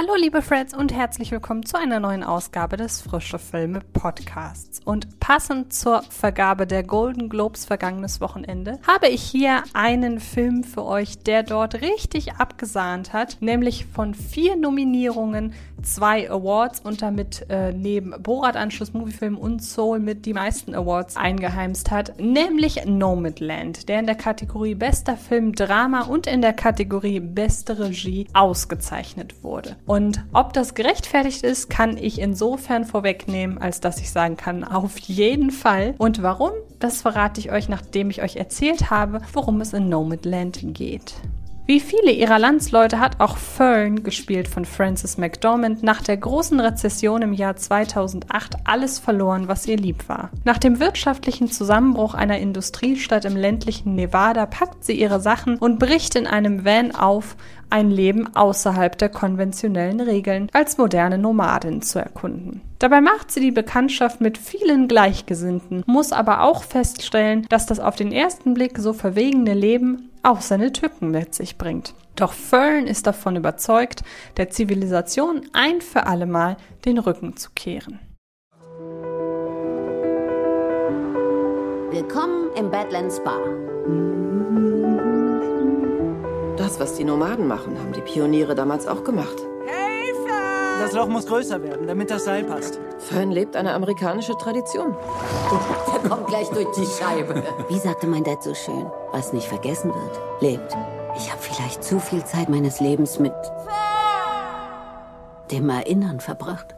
Hallo liebe Freds und herzlich willkommen zu einer neuen Ausgabe des Frische Filme Podcasts. Und passend zur Vergabe der Golden Globes vergangenes Wochenende habe ich hier einen Film für euch, der dort richtig abgesahnt hat, nämlich von vier Nominierungen zwei Awards und damit äh, neben Borat-Anschluss, Moviefilm und Soul mit die meisten Awards eingeheimst hat, nämlich Nomadland, der in der Kategorie Bester Film Drama und in der Kategorie Beste Regie ausgezeichnet wurde. Und ob das gerechtfertigt ist, kann ich insofern vorwegnehmen, als dass ich sagen kann, auf jeden Fall. Und warum? Das verrate ich euch, nachdem ich euch erzählt habe, worum es in Nomadland geht. Wie viele ihrer Landsleute hat auch Fern, gespielt von Frances McDormand, nach der großen Rezession im Jahr 2008 alles verloren, was ihr lieb war. Nach dem wirtschaftlichen Zusammenbruch einer Industriestadt im ländlichen Nevada packt sie ihre Sachen und bricht in einem Van auf, ein Leben außerhalb der konventionellen Regeln als moderne Nomadin zu erkunden. Dabei macht sie die Bekanntschaft mit vielen Gleichgesinnten, muss aber auch feststellen, dass das auf den ersten Blick so verwegene Leben auch seine Tücken mit sich bringt. Doch Fern ist davon überzeugt, der Zivilisation ein für allemal den Rücken zu kehren. Willkommen im Badlands Bar. Das, was die Nomaden machen, haben die Pioniere damals auch gemacht. Das Loch muss größer werden, damit das Seil passt. Fern lebt eine amerikanische Tradition. Der kommt gleich durch die Scheibe. Wie sagte mein Dad so schön, was nicht vergessen wird, lebt. Ich habe vielleicht zu viel Zeit meines Lebens mit dem Erinnern verbracht.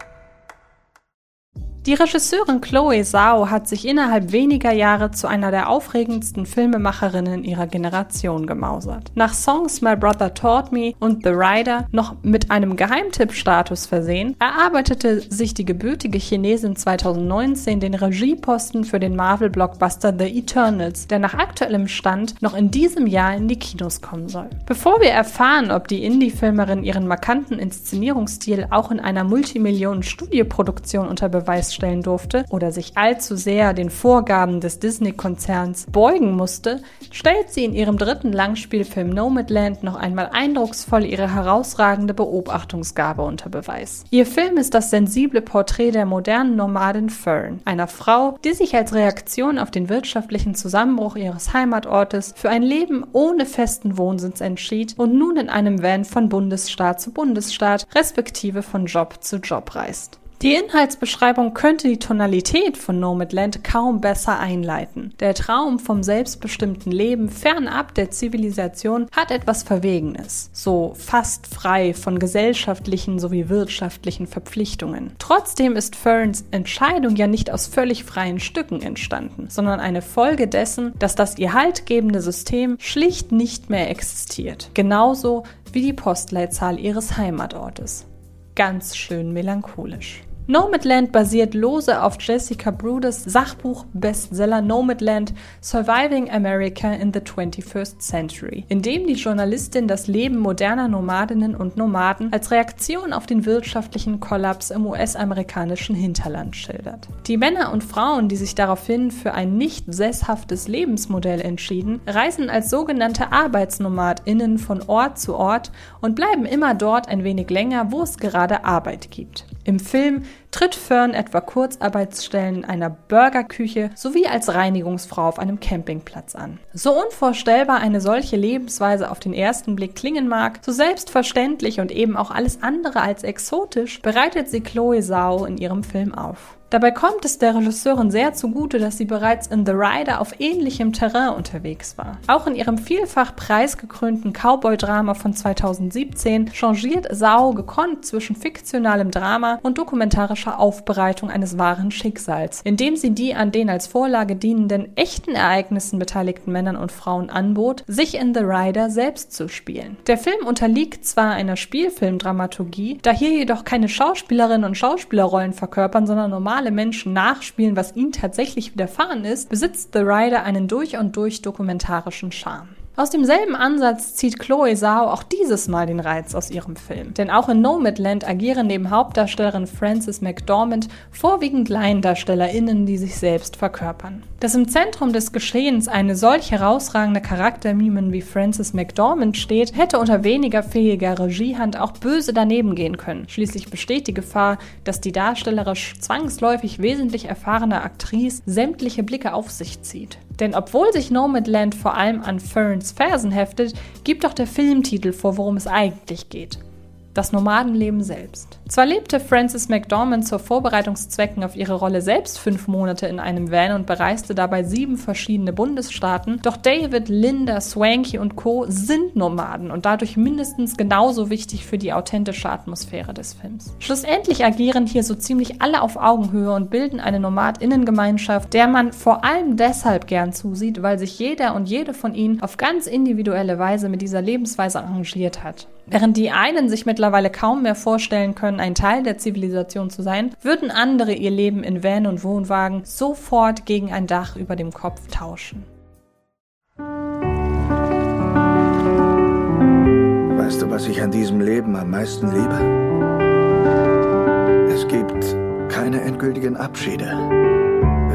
Die Regisseurin Chloe Zhao hat sich innerhalb weniger Jahre zu einer der aufregendsten Filmemacherinnen ihrer Generation gemausert. Nach Songs My Brother Taught Me und The Rider noch mit einem Geheimtipp-Status versehen, erarbeitete sich die gebürtige Chinesin 2019 den Regieposten für den Marvel-Blockbuster The Eternals, der nach aktuellem Stand noch in diesem Jahr in die Kinos kommen soll. Bevor wir erfahren, ob die Indie-Filmerin ihren markanten Inszenierungsstil auch in einer Multimillionen-Studioproduktion unter Beweis feststellen durfte oder sich allzu sehr den Vorgaben des Disney-Konzerns beugen musste, stellt sie in ihrem dritten Langspielfilm Nomadland noch einmal eindrucksvoll ihre herausragende Beobachtungsgabe unter Beweis. Ihr Film ist das sensible Porträt der modernen Nomadin Fern, einer Frau, die sich als Reaktion auf den wirtschaftlichen Zusammenbruch ihres Heimatortes für ein Leben ohne festen Wohnsitz entschied und nun in einem Van von Bundesstaat zu Bundesstaat, respektive von Job zu Job reist. Die Inhaltsbeschreibung könnte die Tonalität von Nomadland kaum besser einleiten. Der Traum vom selbstbestimmten Leben fernab der Zivilisation hat etwas Verwegenes, so fast frei von gesellschaftlichen sowie wirtschaftlichen Verpflichtungen. Trotzdem ist Ferns Entscheidung ja nicht aus völlig freien Stücken entstanden, sondern eine Folge dessen, dass das ihr haltgebende System schlicht nicht mehr existiert. Genauso wie die Postleitzahl ihres Heimatortes. Ganz schön melancholisch. Nomadland basiert lose auf Jessica Bruders Sachbuch-Bestseller Nomadland Surviving America in the 21st Century, in dem die Journalistin das Leben moderner Nomadinnen und Nomaden als Reaktion auf den wirtschaftlichen Kollaps im US-amerikanischen Hinterland schildert. Die Männer und Frauen, die sich daraufhin für ein nicht sesshaftes Lebensmodell entschieden, reisen als sogenannte ArbeitsnomadInnen von Ort zu Ort und bleiben immer dort ein wenig länger, wo es gerade Arbeit gibt. Im Film tritt Fern etwa Kurzarbeitsstellen in einer Burgerküche sowie als Reinigungsfrau auf einem Campingplatz an. So unvorstellbar eine solche Lebensweise auf den ersten Blick klingen mag, so selbstverständlich und eben auch alles andere als exotisch bereitet sie Chloe Zhao in ihrem Film auf. Dabei kommt es der Regisseurin sehr zugute, dass sie bereits in The Rider auf ähnlichem Terrain unterwegs war. Auch in ihrem vielfach preisgekrönten Cowboy-Drama von 2017 changiert Sao gekonnt zwischen fiktionalem Drama und dokumentarischer Aufbereitung eines wahren Schicksals, indem sie die an den als Vorlage dienenden echten Ereignissen beteiligten Männern und Frauen anbot, sich in The Rider selbst zu spielen. Der Film unterliegt zwar einer Spielfilmdramaturgie, da hier jedoch keine Schauspielerinnen und Schauspielerrollen verkörpern, sondern normal normale Menschen nachspielen, was ihnen tatsächlich widerfahren ist, besitzt The Rider einen durch und durch dokumentarischen Charme. Aus demselben Ansatz zieht Chloe Zhao auch dieses Mal den Reiz aus ihrem Film. Denn auch in Nomadland agieren neben Hauptdarstellerin Frances McDormand vorwiegend LaiendarstellerInnen, die sich selbst verkörpern. Dass im Zentrum des Geschehens eine solch herausragende Charaktermimen wie Frances McDormand steht, hätte unter weniger fähiger Regiehand auch böse daneben gehen können. Schließlich besteht die Gefahr, dass die darstellerisch zwangsläufig wesentlich erfahrene Aktrice sämtliche Blicke auf sich zieht. Denn obwohl sich Nomadland vor allem an Ferns Fersen heftet, gibt doch der Filmtitel vor, worum es eigentlich geht. Das Nomadenleben selbst. Zwar lebte Frances McDormand zur Vorbereitungszwecken auf ihre Rolle selbst fünf Monate in einem Van und bereiste dabei sieben verschiedene Bundesstaaten, doch David, Linda, Swanky und Co. sind Nomaden und dadurch mindestens genauso wichtig für die authentische Atmosphäre des Films. Schlussendlich agieren hier so ziemlich alle auf Augenhöhe und bilden eine Nomadinnengemeinschaft, der man vor allem deshalb gern zusieht, weil sich jeder und jede von ihnen auf ganz individuelle Weise mit dieser Lebensweise arrangiert hat. Während die einen sich mittlerweile kaum mehr vorstellen können, ein Teil der Zivilisation zu sein, würden andere ihr Leben in Van und Wohnwagen sofort gegen ein Dach über dem Kopf tauschen. Weißt du, was ich an diesem Leben am meisten liebe? Es gibt keine endgültigen Abschiede.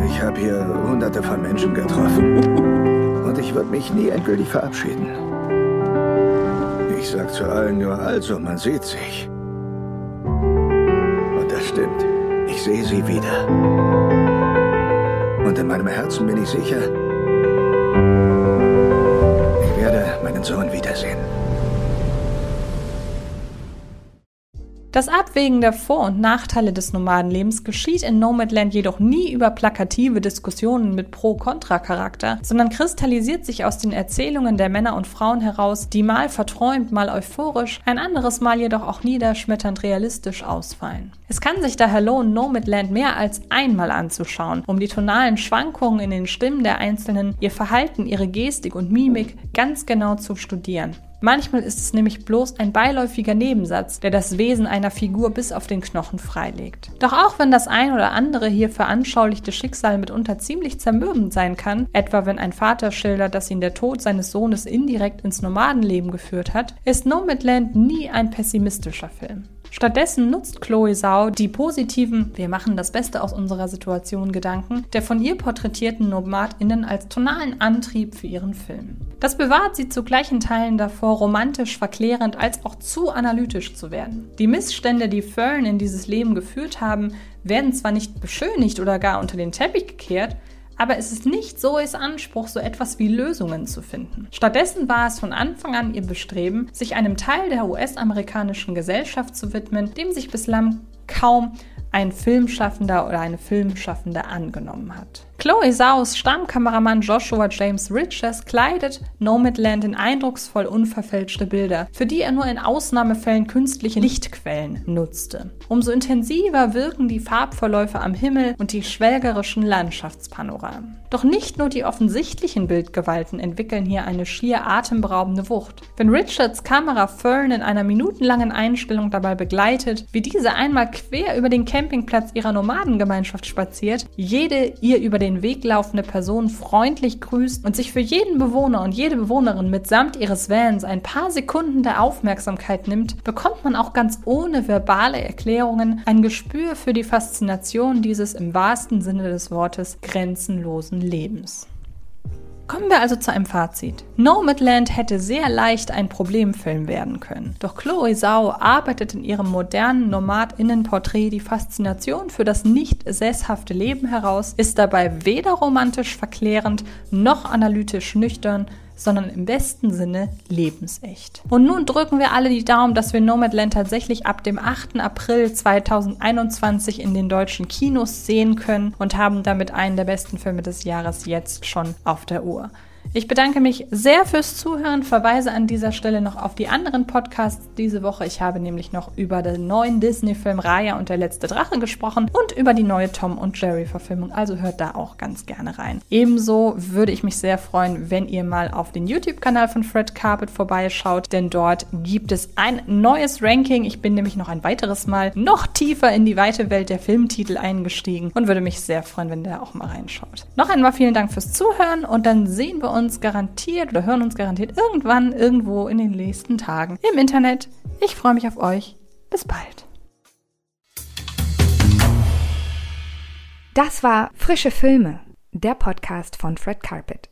Ich habe hier hunderte von Menschen getroffen. Und ich würde mich nie endgültig verabschieden. Ich sag zu allen nur, also, man sieht sich. Und das stimmt. Ich sehe sie wieder. Und in meinem Herzen bin ich sicher, ich werde meinen Sohn wiedersehen. Das Abwägen der Vor- und Nachteile des Nomadenlebens geschieht in Nomadland jedoch nie über plakative Diskussionen mit Pro-Kontra-Charakter, sondern kristallisiert sich aus den Erzählungen der Männer und Frauen heraus, die mal verträumt, mal euphorisch, ein anderes Mal jedoch auch niederschmetternd realistisch ausfallen. Es kann sich daher lohnen, Nomadland mehr als einmal anzuschauen, um die tonalen Schwankungen in den Stimmen der Einzelnen, ihr Verhalten, ihre Gestik und Mimik ganz genau zu studieren. Manchmal ist es nämlich bloß ein beiläufiger Nebensatz, der das Wesen einer Figur bis auf den Knochen freilegt. Doch auch wenn das ein oder andere hier veranschaulichte Schicksal mitunter ziemlich zermürbend sein kann, etwa wenn ein Vater schildert, dass ihn der Tod seines Sohnes indirekt ins Nomadenleben geführt hat, ist Nomadland nie ein pessimistischer Film. Stattdessen nutzt Chloe Sau die positiven Wir machen das Beste aus unserer Situation Gedanken der von ihr porträtierten NomadInnen als tonalen Antrieb für ihren Film. Das bewahrt sie zu gleichen Teilen davor, romantisch, verklärend als auch zu analytisch zu werden. Die Missstände, die Fern in dieses Leben geführt haben, werden zwar nicht beschönigt oder gar unter den Teppich gekehrt, aber es ist nicht Zoes Anspruch, so etwas wie Lösungen zu finden. Stattdessen war es von Anfang an ihr Bestreben, sich einem Teil der US-amerikanischen Gesellschaft zu widmen, dem sich bislang kaum ein Filmschaffender oder eine Filmschaffende angenommen hat. Chloe Saus Stammkameramann Joshua James Richards kleidet Nomadland in eindrucksvoll unverfälschte Bilder, für die er nur in Ausnahmefällen künstliche Lichtquellen nutzte. Umso intensiver wirken die Farbverläufe am Himmel und die schwelgerischen Landschaftspanoramen. Doch nicht nur die offensichtlichen Bildgewalten entwickeln hier eine schier atemberaubende Wucht. Wenn Richards Kamera Fern in einer minutenlangen Einstellung dabei begleitet, wie diese einmal quer über den Campingplatz ihrer Nomadengemeinschaft spaziert, jede ihr über den Weg laufende Person freundlich grüßt und sich für jeden Bewohner und jede Bewohnerin mitsamt ihres Vans ein paar Sekunden der Aufmerksamkeit nimmt, bekommt man auch ganz ohne verbale Erklärungen ein Gespür für die Faszination dieses im wahrsten Sinne des Wortes grenzenlosen Lebens. Kommen wir also zu einem Fazit. Nomadland hätte sehr leicht ein Problemfilm werden können. Doch Chloe Sau arbeitet in ihrem modernen Nomadinnenporträt die Faszination für das nicht sesshafte Leben heraus, ist dabei weder romantisch verklärend noch analytisch nüchtern, sondern im besten Sinne lebensecht. Und nun drücken wir alle die Daumen, dass wir Nomadland tatsächlich ab dem 8. April 2021 in den deutschen Kinos sehen können und haben damit einen der besten Filme des Jahres jetzt schon auf der Uhr. Ich bedanke mich sehr fürs Zuhören, verweise an dieser Stelle noch auf die anderen Podcasts diese Woche. Ich habe nämlich noch über den neuen Disney-Film Raya und der letzte Drache gesprochen und über die neue Tom und Jerry-Verfilmung, also hört da auch ganz gerne rein. Ebenso würde ich mich sehr freuen, wenn ihr mal auf den YouTube-Kanal von Fred Carpet vorbeischaut, denn dort gibt es ein neues Ranking. Ich bin nämlich noch ein weiteres Mal noch tiefer in die weite Welt der Filmtitel eingestiegen und würde mich sehr freuen, wenn ihr da auch mal reinschaut. Noch einmal vielen Dank fürs Zuhören und dann sehen wir uns uns garantiert oder hören uns garantiert irgendwann irgendwo in den nächsten Tagen im Internet. Ich freue mich auf euch. Bis bald. Das war Frische Filme, der Podcast von Fred Carpet.